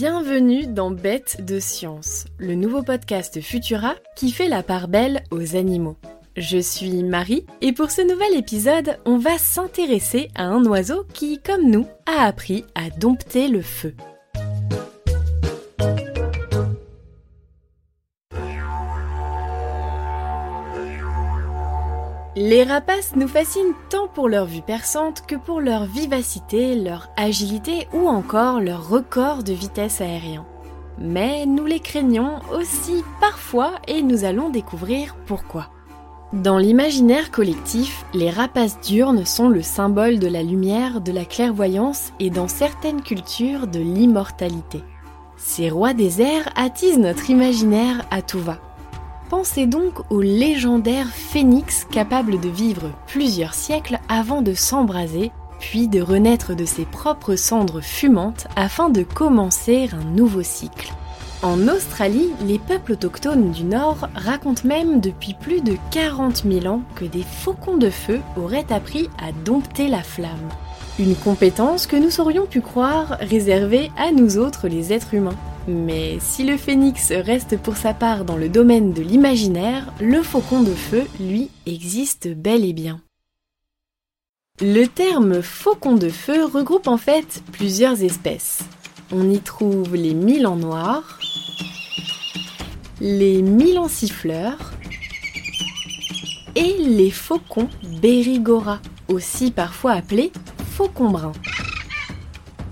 Bienvenue dans Bête de Science, le nouveau podcast Futura qui fait la part belle aux animaux. Je suis Marie et pour ce nouvel épisode, on va s'intéresser à un oiseau qui, comme nous, a appris à dompter le feu. Les rapaces nous fascinent tant pour leur vue perçante que pour leur vivacité, leur agilité ou encore leur record de vitesse aérien. Mais nous les craignons aussi parfois et nous allons découvrir pourquoi. Dans l'imaginaire collectif, les rapaces diurnes sont le symbole de la lumière, de la clairvoyance et dans certaines cultures de l'immortalité. Ces rois des airs attisent notre imaginaire à tout va. Pensez donc au légendaire phénix capable de vivre plusieurs siècles avant de s'embraser, puis de renaître de ses propres cendres fumantes afin de commencer un nouveau cycle. En Australie, les peuples autochtones du Nord racontent même depuis plus de 40 000 ans que des faucons de feu auraient appris à dompter la flamme. Une compétence que nous saurions pu croire réservée à nous autres les êtres humains. Mais si le phénix reste pour sa part dans le domaine de l'imaginaire, le faucon de feu, lui, existe bel et bien. Le terme faucon de feu regroupe en fait plusieurs espèces. On y trouve les milans noirs, les milans siffleurs et les faucons berigora, aussi parfois appelés faucons bruns.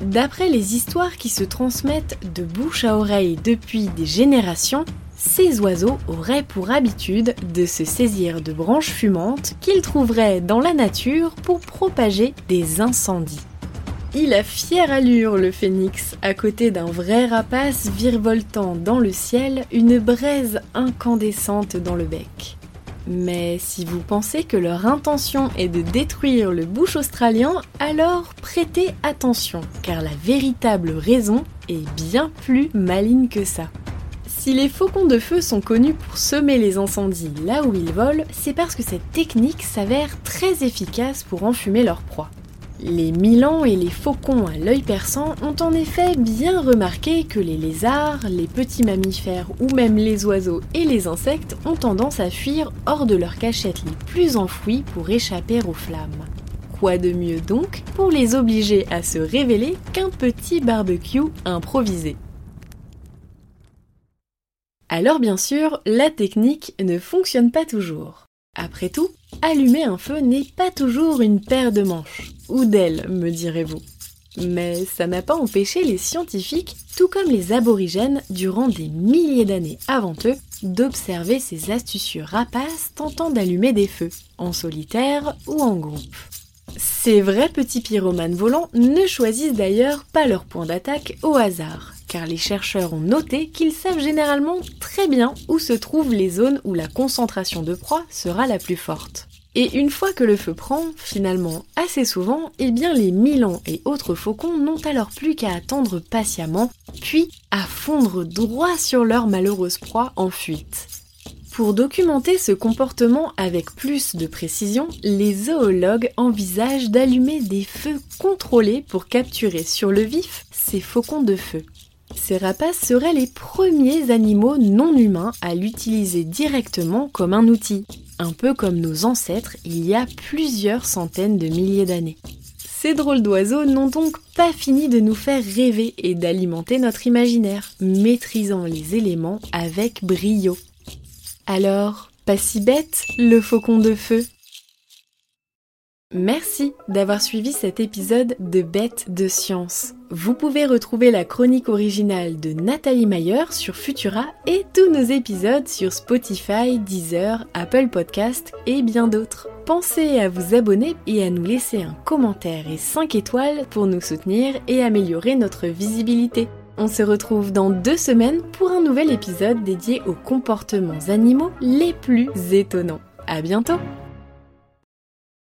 D'après les histoires qui se transmettent de bouche à oreille depuis des générations, ces oiseaux auraient pour habitude de se saisir de branches fumantes qu'ils trouveraient dans la nature pour propager des incendies. Il a fière allure le phénix, à côté d'un vrai rapace virevoltant dans le ciel, une braise incandescente dans le bec. Mais si vous pensez que leur intention est de détruire le bush australien, alors prêtez attention, car la véritable raison est bien plus maligne que ça. Si les faucons de feu sont connus pour semer les incendies là où ils volent, c'est parce que cette technique s'avère très efficace pour enfumer leur proie. Les milans et les faucons à l'œil perçant ont en effet bien remarqué que les lézards, les petits mammifères ou même les oiseaux et les insectes ont tendance à fuir hors de leurs cachettes les plus enfouies pour échapper aux flammes. Quoi de mieux donc pour les obliger à se révéler qu'un petit barbecue improvisé? Alors bien sûr, la technique ne fonctionne pas toujours. Après tout, allumer un feu n'est pas toujours une paire de manches ou d'elle, me direz-vous. Mais ça n'a pas empêché les scientifiques, tout comme les aborigènes, durant des milliers d'années avant eux, d'observer ces astucieux rapaces tentant d'allumer des feux, en solitaire ou en groupe. Ces vrais petits pyromanes volants ne choisissent d'ailleurs pas leur point d'attaque au hasard, car les chercheurs ont noté qu'ils savent généralement très bien où se trouvent les zones où la concentration de proie sera la plus forte. Et une fois que le feu prend, finalement assez souvent, eh bien les milans et autres faucons n'ont alors plus qu'à attendre patiemment, puis à fondre droit sur leur malheureuse proie en fuite. Pour documenter ce comportement avec plus de précision, les zoologues envisagent d'allumer des feux contrôlés pour capturer sur le vif ces faucons de feu. Ces rapaces seraient les premiers animaux non humains à l'utiliser directement comme un outil, un peu comme nos ancêtres il y a plusieurs centaines de milliers d'années. Ces drôles d'oiseaux n'ont donc pas fini de nous faire rêver et d'alimenter notre imaginaire, maîtrisant les éléments avec brio. Alors, pas si bête, le faucon de feu Merci d'avoir suivi cet épisode de Bête de Science. Vous pouvez retrouver la chronique originale de Nathalie Mayer sur Futura et tous nos épisodes sur Spotify, Deezer, Apple Podcast et bien d'autres. Pensez à vous abonner et à nous laisser un commentaire et 5 étoiles pour nous soutenir et améliorer notre visibilité. On se retrouve dans deux semaines pour un nouvel épisode dédié aux comportements animaux les plus étonnants. À bientôt!